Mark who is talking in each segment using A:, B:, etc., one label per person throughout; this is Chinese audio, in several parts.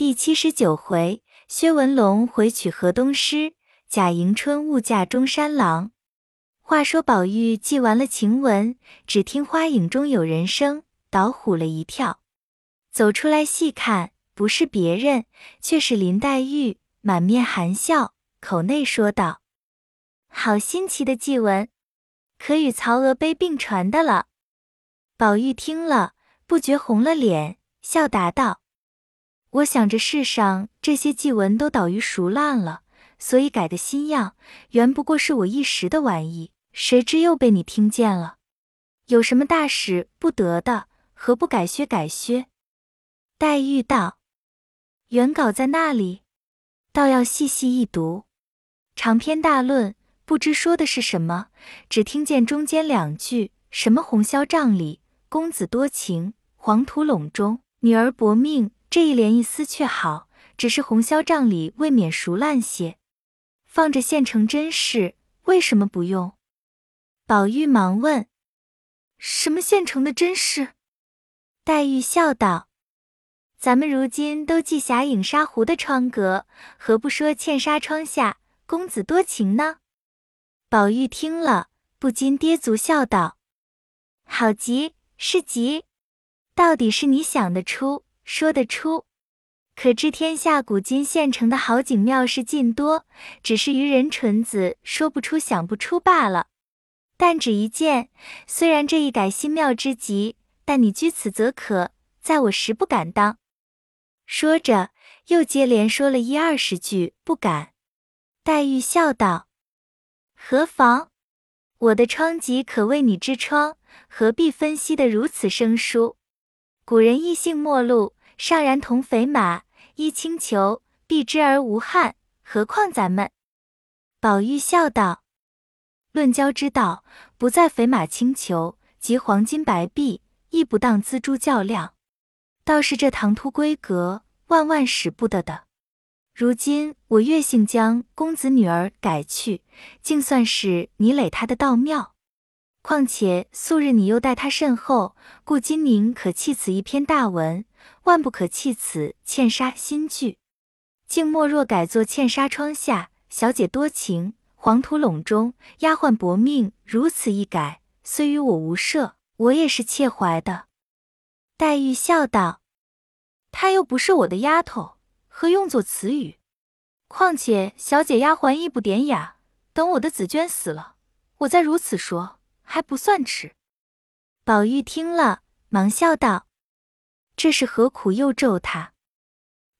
A: 第七十九回，薛文龙回娶河东狮，贾迎春误嫁中山狼。话说宝玉记完了晴雯，只听花影中有人声，倒唬了一跳，走出来细看，不是别人，却是林黛玉，满面含笑，口内说道：“好新奇的祭文，可与曹娥碑并传的了。”宝玉听了，不觉红了脸，笑答道。我想着世上这些祭文都倒于熟烂了，所以改的新样，原不过是我一时的玩意。谁知又被你听见了，有什么大使不得的，何不改削改削？黛玉道：“原稿在那里，倒要细细一读。长篇大论，不知说的是什么，只听见中间两句，什么红绡帐里，公子多情，黄土陇中，女儿薄命。”这一联意思却好，只是红绡帐里未免熟烂些，放着现成真事，为什么不用？宝玉忙问：“什么现成的真事？”黛玉笑道：“咱们如今都记霞影纱壶的窗格，何不说茜纱窗下，公子多情呢？”宝玉听了，不禁跌足笑道：“好极，是极，到底是你想得出。”说得出，可知天下古今现成的好景妙事尽多，只是愚人蠢子说不出、想不出罢了。但只一件，虽然这一改新妙之极，但你居此则可，在我实不敢当。说着，又接连说了一二十句，不敢。黛玉笑道：“何妨？我的窗籍可为你之窗，何必分析得如此生疏？古人异性陌路。”上然同肥马，衣轻裘，避之而无憾。何况咱们？宝玉笑道：“论交之道，不在肥马轻裘及黄金白璧，亦不当锱铢较量。倒是这唐突规格，万万使不得的。如今我月姓将公子女儿改去，竟算是你累他的道妙。况且素日你又待他甚厚，故今宁可弃此一篇大文。”万不可弃此茜纱新句，静默若改作茜纱窗下，小姐多情，黄土陇中，丫鬟薄命。如此一改，虽与我无涉，我也是切怀的。黛玉笑道：“她又不是我的丫头，何用作词语？况且小姐丫鬟亦不典雅。等我的紫鹃死了，我再如此说，还不算迟。”宝玉听了，忙笑道。这是何苦又咒他？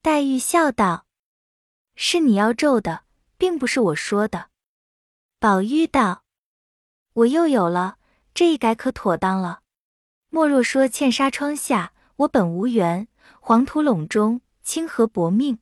A: 黛玉笑道：“是你要咒的，并不是我说的。”宝玉道：“我又有了这一改，可妥当了。莫若说茜纱窗下，我本无缘；黄土陇中，清河薄命。”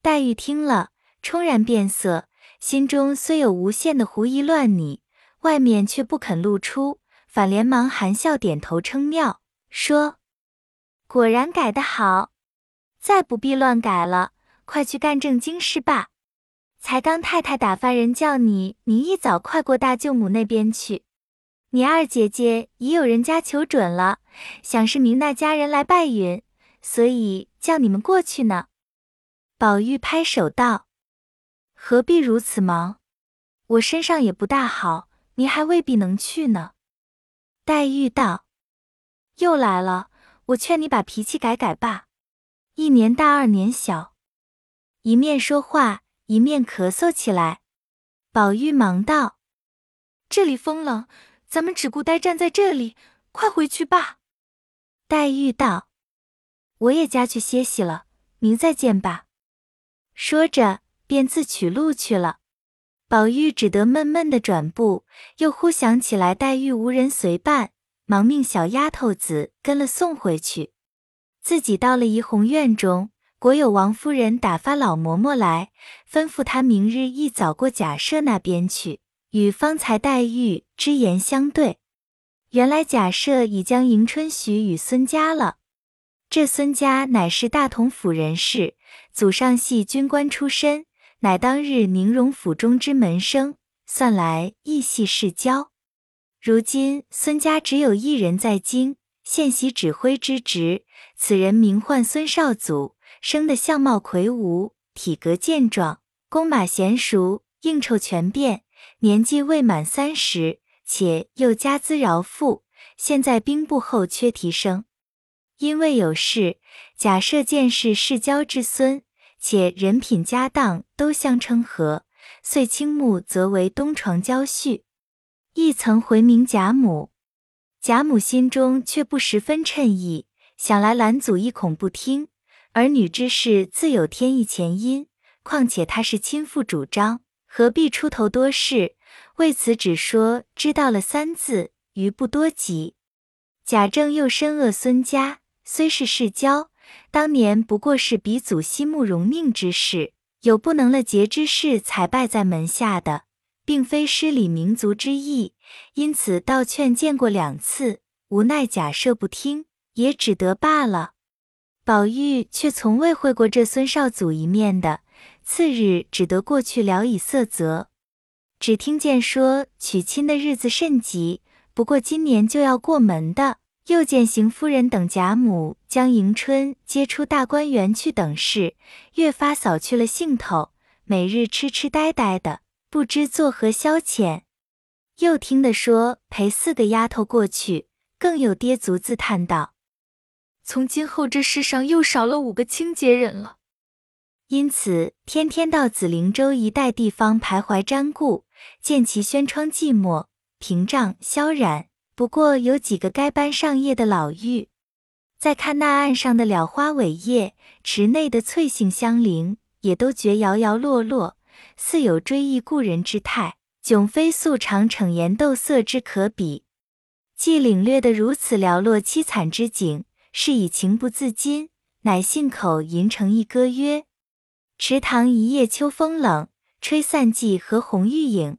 A: 黛玉听了，冲然变色，心中虽有无限的狐疑乱拟，外面却不肯露出，反连忙含笑点头称妙，说。果然改得好，再不必乱改了，快去干正经事吧。才刚太太打发人叫你，你一早快过大舅母那边去。你二姐姐已有人家求准了，想是明那家人来拜允，所以叫你们过去呢。宝玉拍手道：“何必如此忙？我身上也不大好，您还未必能去呢。”黛玉道：“又来了。”我劝你把脾气改改吧，一年大二年小。一面说话，一面咳嗽起来。宝玉忙道：“这里风冷，咱们只顾待站在这里，快回去吧。”黛玉道：“我也家去歇息了，明再见吧。”说着，便自取路去了。宝玉只得闷闷的转步，又忽想起来黛玉无人随伴。忙命小丫头子跟了送回去，自己到了怡红院中，果有王夫人打发老嬷嬷来，吩咐他明日一早过贾赦那边去，与方才黛玉之言相对。原来贾赦已将迎春许与孙家了，这孙家乃是大同府人士，祖上系军官出身，乃当日宁荣府中之门生，算来亦系世交。如今孙家只有一人在京，现袭指挥之职。此人名唤孙少祖，生得相貌魁梧，体格健壮，弓马娴熟，应酬全变，年纪未满三十，且又家资饶富。现在兵部后缺提升，因为有事，假设见是世交之孙，且人品家当都相称和，遂倾慕则为东床娇婿。亦曾回明贾母，贾母心中却不十分称意，想来兰祖亦恐不听。儿女之事自有天意前因，况且他是亲父主张，何必出头多事？为此只说知道了三字。余不多及。贾政又深恶孙家，虽是世交，当年不过是鼻祖息慕容命之事，有不能了节之事才拜在门下的，并非失礼民族之意。因此道劝见过两次，无奈假设不听，也只得罢了。宝玉却从未会过这孙少祖一面的，次日只得过去聊以色泽，只听见说娶亲的日子甚急。不过今年就要过门的，又见邢夫人等贾母将迎春接出大观园去等事，越发扫去了兴头，每日痴痴呆呆的，不知作何消遣。又听得说陪四个丫头过去，更有跌足自叹道：“
B: 从今后这世上又少了五个清洁人了。”
A: 因此天天到紫菱洲一带地方徘徊瞻顾，见其轩窗寂寞。屏障萧然，不过有几个该班上夜的老妪。再看那岸上的蓼花伟叶，池内的翠杏香菱，也都觉摇摇落落，似有追忆故人之态，迥非素常逞颜斗色之可比。既领略得如此寥落凄惨之景，是以情不自禁，乃信口吟成一歌曰：“池塘一夜秋风冷，吹散芰荷红玉影。”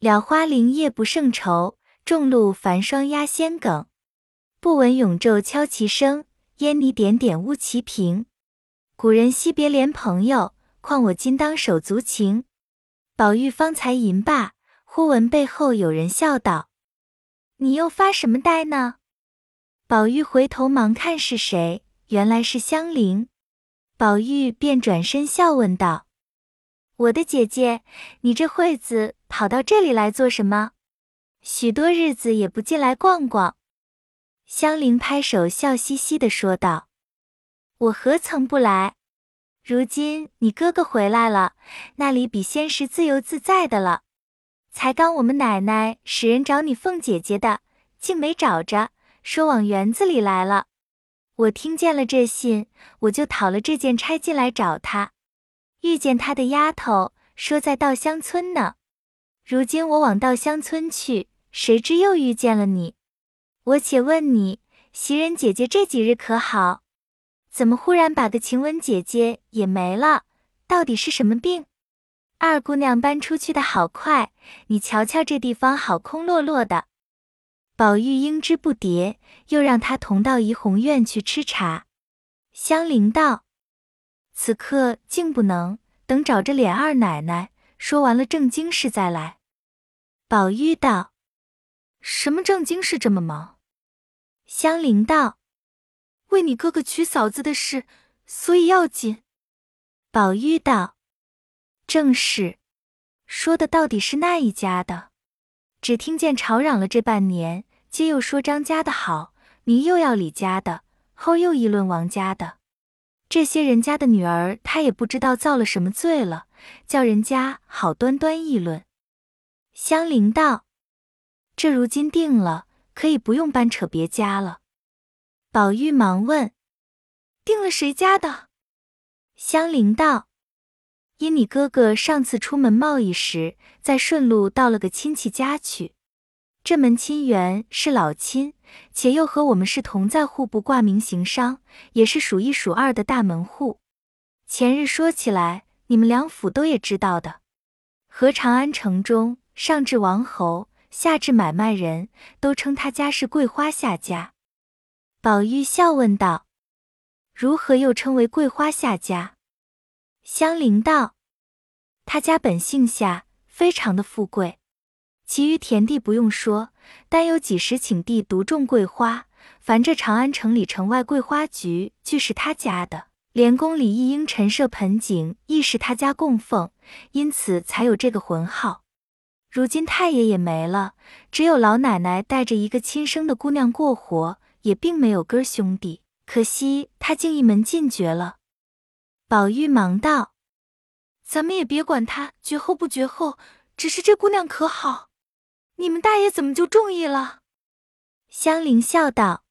A: 了花林叶不胜愁，众露繁霜压仙梗。不闻永昼敲其声，烟泥点点污其屏。古人惜别怜朋友，况我今当手足情。宝玉方才吟罢，忽闻背后有人笑道：“你又发什么呆呢？”宝玉回头忙看是谁，原来是香菱。宝玉便转身笑问道：“我的姐姐，你这会子？”跑到这里来做什么？许多日子也不进来逛逛。香菱拍手笑嘻嘻的说道：“我何曾不来？如今你哥哥回来了，那里比先时自由自在的了。才刚我们奶奶使人找你凤姐姐的，竟没找着，说往园子里来了。我听见了这信，我就讨了这件差进来找他，遇见他的丫头说在稻香村呢。”如今我往稻香村去，谁知又遇见了你。我且问你，袭人姐姐这几日可好？怎么忽然把个晴雯姐姐也没了？到底是什么病？二姑娘搬出去的好快，你瞧瞧这地方好空落落的。宝玉应之不迭，又让他同到怡红院去吃茶。香菱道：“此刻竟不能，等找着琏二奶奶说完了正经事再来。”宝玉道：“
B: 什么正经事这么忙？”
A: 香菱道：“
B: 为你哥哥娶嫂子的事，所以要紧。”
A: 宝玉道：“正是，说的到底是那一家的。只听见吵嚷了这半年，皆又说张家的好，明又要李家的，后又议论王家的。这些人家的女儿，他也不知道造了什么罪了，叫人家好端端议论。”香菱道：“这如今定了，可以不用搬扯别家了。”宝玉忙问：“
B: 定了谁家的？”
A: 香菱道：“因你哥哥上次出门贸易时，在顺路到了个亲戚家去。这门亲缘是老亲，且又和我们是同在户部挂名行商，也是数一数二的大门户。前日说起来，你们两府都也知道的，和长安城中。”上至王侯，下至买卖人，都称他家是桂花下家。宝玉笑问道：“如何又称为桂花下家？”香菱道：“他家本姓夏，非常的富贵，其余田地不用说，单有几十顷地独种桂花。凡这长安城里城外桂花局，俱是他家的，连宫里一应陈设盆景亦是他家供奉，因此才有这个浑号。如今太爷也没了，只有老奶奶带着一个亲生的姑娘过活，也并没有哥兄弟。可惜他竟一门尽绝了。宝玉忙道：“
B: 咱们也别管他绝后不绝后，只是这姑娘可好？你们大爷怎么就中意了？”
A: 香菱笑道：“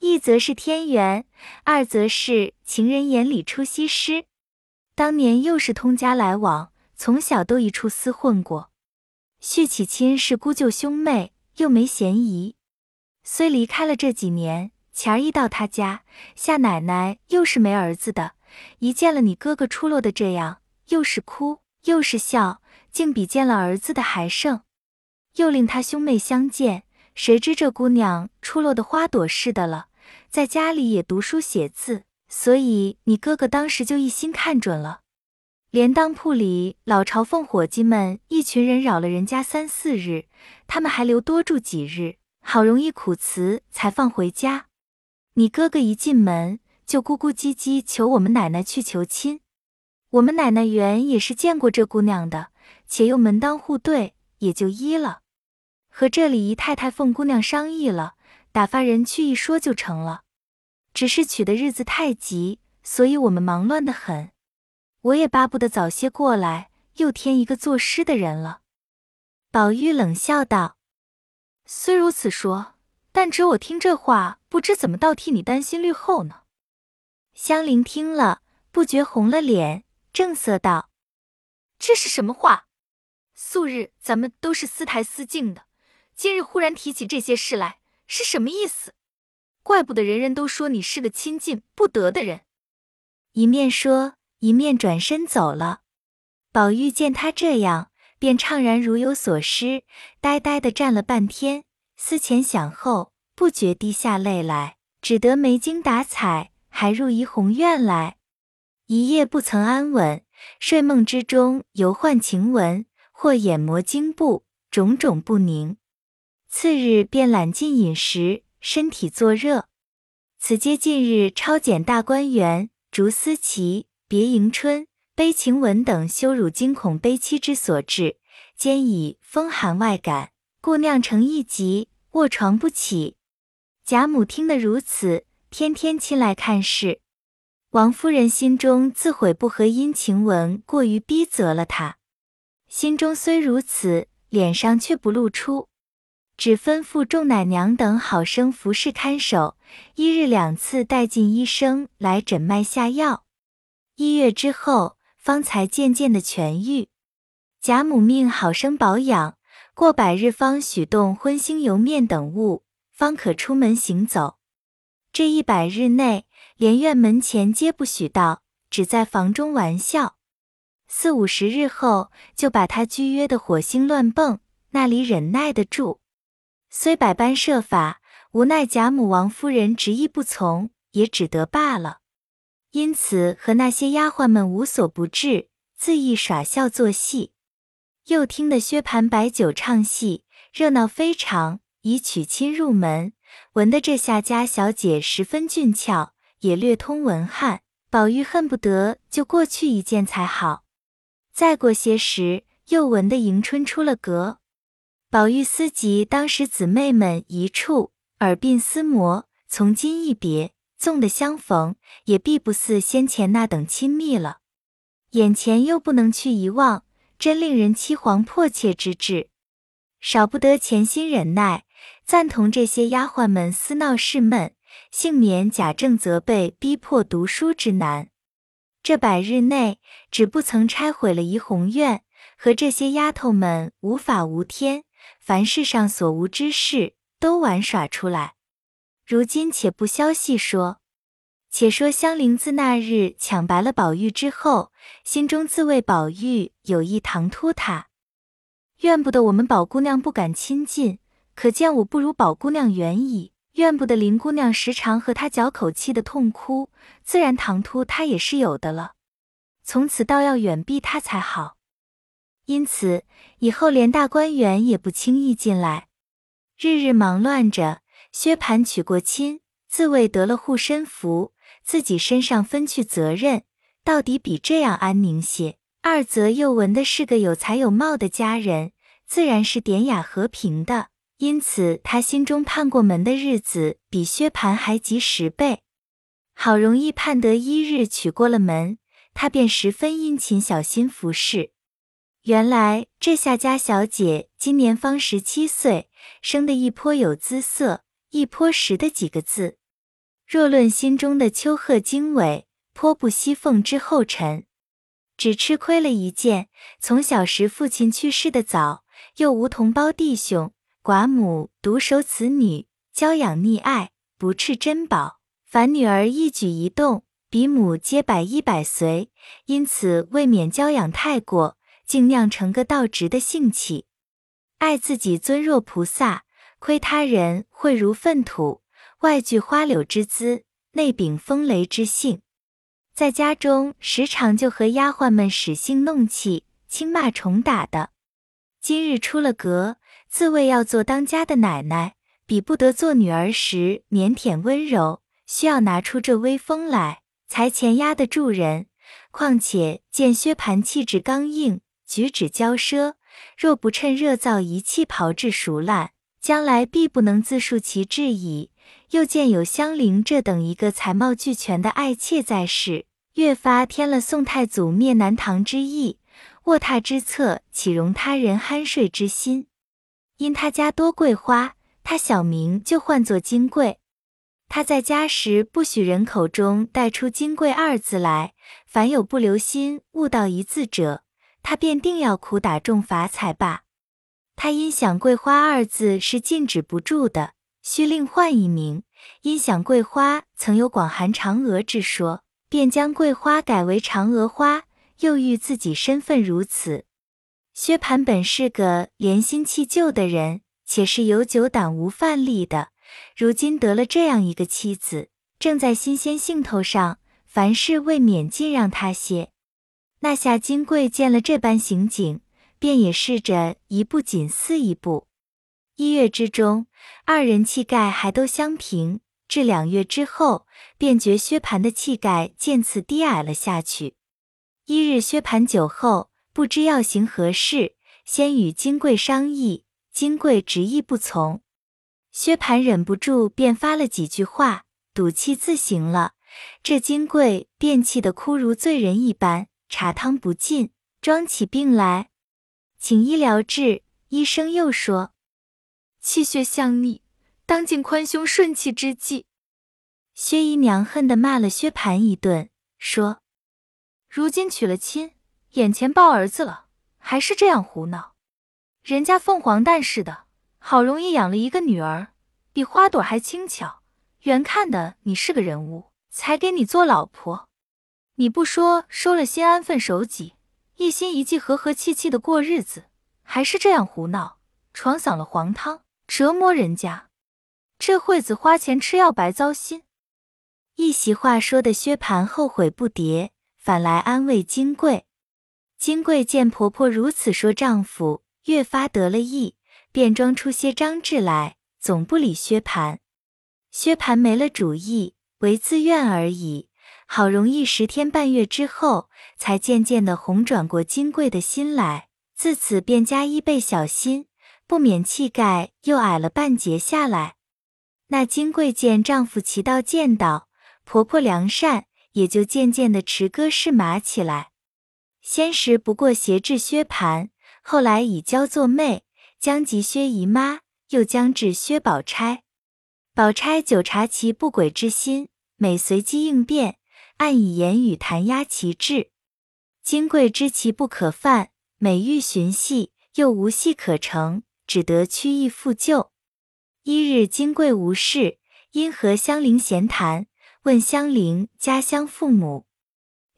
A: 一则是天缘，二则是情人眼里出西施。当年又是通家来往，从小都一处厮混过。”续起亲是姑舅兄妹，又没嫌疑。虽离开了这几年，前儿一到他家，夏奶奶又是没儿子的，一见了你哥哥出落的这样，又是哭又是笑，竟比见了儿子的还盛。又令他兄妹相见，谁知这姑娘出落的花朵似的了，在家里也读书写字，所以你哥哥当时就一心看准了。连当铺里老朝奉伙计们一群人扰了人家三四日，他们还留多住几日，好容易苦辞才放回家。你哥哥一进门就咕咕唧唧求我们奶奶去求亲。我们奶奶原也是见过这姑娘的，且又门当户对，也就依了。和这里姨太太凤姑娘商议了，打发人去一说就成了。只是娶的日子太急，所以我们忙乱的很。我也巴不得早些过来，又添一个作诗的人了。宝玉冷笑道：“
B: 虽如此说，但只我听这话，不知怎么倒替你担心虑后呢。”
A: 香菱听了，不觉红了脸，正色道：“
B: 这是什么话？素日咱们都是私台私静的，今日忽然提起这些事来，是什么意思？怪不得人人都说你是个亲近不得的人。”
A: 一面说。一面转身走了，宝玉见他这样，便怅然如有所失，呆呆的站了半天，思前想后，不觉滴下泪来，只得没精打采，还入怡红院来，一夜不曾安稳，睡梦之中犹唤晴雯，或眼膜惊怖，种种不宁。次日便懒进饮食，身体作热。此皆近日抄检大观园，竹思琪。别迎春、悲晴雯等羞辱惊恐悲戚之所致，兼以风寒外感，故酿成一疾，卧床不起。贾母听得如此，天天亲来看事。王夫人心中自悔不和因晴雯过于逼责了她，心中虽如此，脸上却不露出，只吩咐众奶娘等好生服侍看守，一日两次带进医生来诊脉下药。一月之后，方才渐渐的痊愈。贾母命好生保养，过百日方许动荤腥油面等物，方可出门行走。这一百日内，连院门前皆不许到，只在房中玩笑。四五十日后，就把他拘约的火星乱蹦，那里忍耐得住？虽百般设法，无奈贾母、王夫人执意不从，也只得罢了。因此和那些丫鬟们无所不至，恣意耍笑作戏。又听得薛蟠摆酒唱戏，热闹非常，以娶亲入门。闻得这下家小姐十分俊俏，也略通文翰。宝玉恨不得就过去一见才好。再过些时，又闻得迎春出了阁。宝玉思及当时姊妹们一处，耳鬓厮磨，从今一别。纵的相逢，也必不似先前那等亲密了。眼前又不能去遗忘，真令人凄惶迫切之至。少不得潜心忍耐，赞同这些丫鬟们私闹事闷，幸免贾政责备逼迫读书之难。这百日内，只不曾拆毁了怡红院，和这些丫头们无法无天，凡世上所无之事，都玩耍出来。如今且不消细说，且说香菱自那日抢白了宝玉之后，心中自谓宝玉有意唐突她，怨不得我们宝姑娘不敢亲近，可见我不如宝姑娘远矣；怨不得林姑娘时常和她嚼口气的痛哭，自然唐突她也是有的了。从此倒要远避她才好。因此以后连大观园也不轻易进来，日日忙乱着。薛蟠娶过亲，自谓得了护身符，自己身上分去责任，到底比这样安宁些。二则又闻的是个有才有貌的佳人，自然是典雅和平的，因此他心中盼过门的日子比薛蟠还急十倍。好容易盼得一日娶过了门，他便十分殷勤小心服侍。原来这夏家小姐今年方十七岁，生得一颇有姿色，一颇实的几个字。若论心中的丘壑经纬，颇不惜凤之后尘。只吃亏了一件，从小时父亲去世的早，又无同胞弟兄，寡母独守此女，娇养溺爱，不啻珍宝。凡女儿一举一动，比母皆百依百随，因此未免娇养太过。竟酿成个倒直的性气，爱自己尊若菩萨，亏他人秽如粪土，外具花柳之姿，内秉风雷之性。在家中时常就和丫鬟们使性弄气，轻骂重打的。今日出了阁，自谓要做当家的奶奶，比不得做女儿时腼腆温柔，需要拿出这威风来，才前压得住人。况且见薛蟠气质刚硬。举止骄奢，若不趁热造一气炮制熟烂，将来必不能自述其志矣。又见有香菱这等一个才貌俱全的爱妾在世，越发添了宋太祖灭南唐之意。卧榻之侧，岂容他人酣睡之心？因他家多桂花，他小名就唤作金桂。他在家时，不许人口中带出“金贵”二字来，凡有不留心误到一字者。他便定要苦打重罚才罢。他因想桂花二字是禁止不住的，须另换一名。因想桂花曾有广寒嫦娥之说，便将桂花改为嫦娥花。又遇自己身份如此，薛蟠本是个怜新弃旧的人，且是有酒胆无饭力的。如今得了这样一个妻子，正在新鲜兴头上，凡事未免尽让他些。那夏金贵见了这般行景，便也试着一步紧似一步。一月之中，二人气概还都相平；至两月之后，便觉薛蟠的气概渐次低矮了下去。一日，薛蟠酒后，不知要行何事，先与金贵商议，金贵执意不从。薛蟠忍不住，便发了几句话，赌气自行了。这金贵便气得哭如醉人一般。茶汤不进，装起病来，请医疗治。医生又说，气血相逆，当尽宽胸顺气之计。薛姨娘恨得骂了薛蟠一顿，说：“如今娶了亲，眼前抱儿子了，还是这样胡闹。人家凤凰蛋似的，好容易养了一个女儿，比花朵还轻巧，原看的你是个人物，才给你做老婆。”你不说收了心安分守己，一心一计和和气气的过日子，还是这样胡闹，闯搡了黄汤，折磨人家。这会子花钱吃药白糟心。一席话说的薛蟠后悔不迭，反来安慰金贵。金贵见婆婆如此说丈夫，越发得了意，便装出些张志来，总不理薛蟠。薛蟠没了主意，唯自愿而已。好容易十天半月之后，才渐渐的红转过金贵的心来。自此便加衣倍小心，不免气概又矮了半截下来。那金贵见丈夫骑道见道，婆婆良善，也就渐渐的持戈试马起来。先时不过挟制薛蟠，后来以娇作媚，将及薛姨妈，又将至薛宝钗。宝钗久察其不轨之心，每随机应变。暗以言语弹压其志，金贵知其不可犯，每欲寻隙，又无隙可乘，只得屈意复旧。一日，金贵无事，因和香菱闲谈，问香菱家乡父母，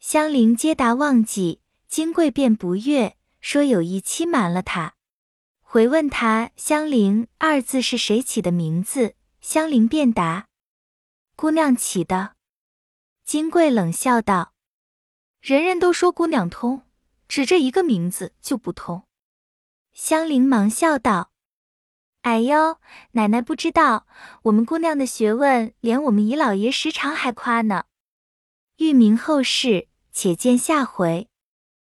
A: 香菱皆答忘记。金贵便不悦，说有意欺瞒了他。回问他香菱二字是谁起的名字，香菱便答：姑娘起的。金贵冷笑道：“人人都说姑娘通，只这一个名字就不通。”香菱忙笑道：“哎呦，奶奶不知道，我们姑娘的学问，连我们姨老爷时常还夸呢。”欲明后事，且见下回。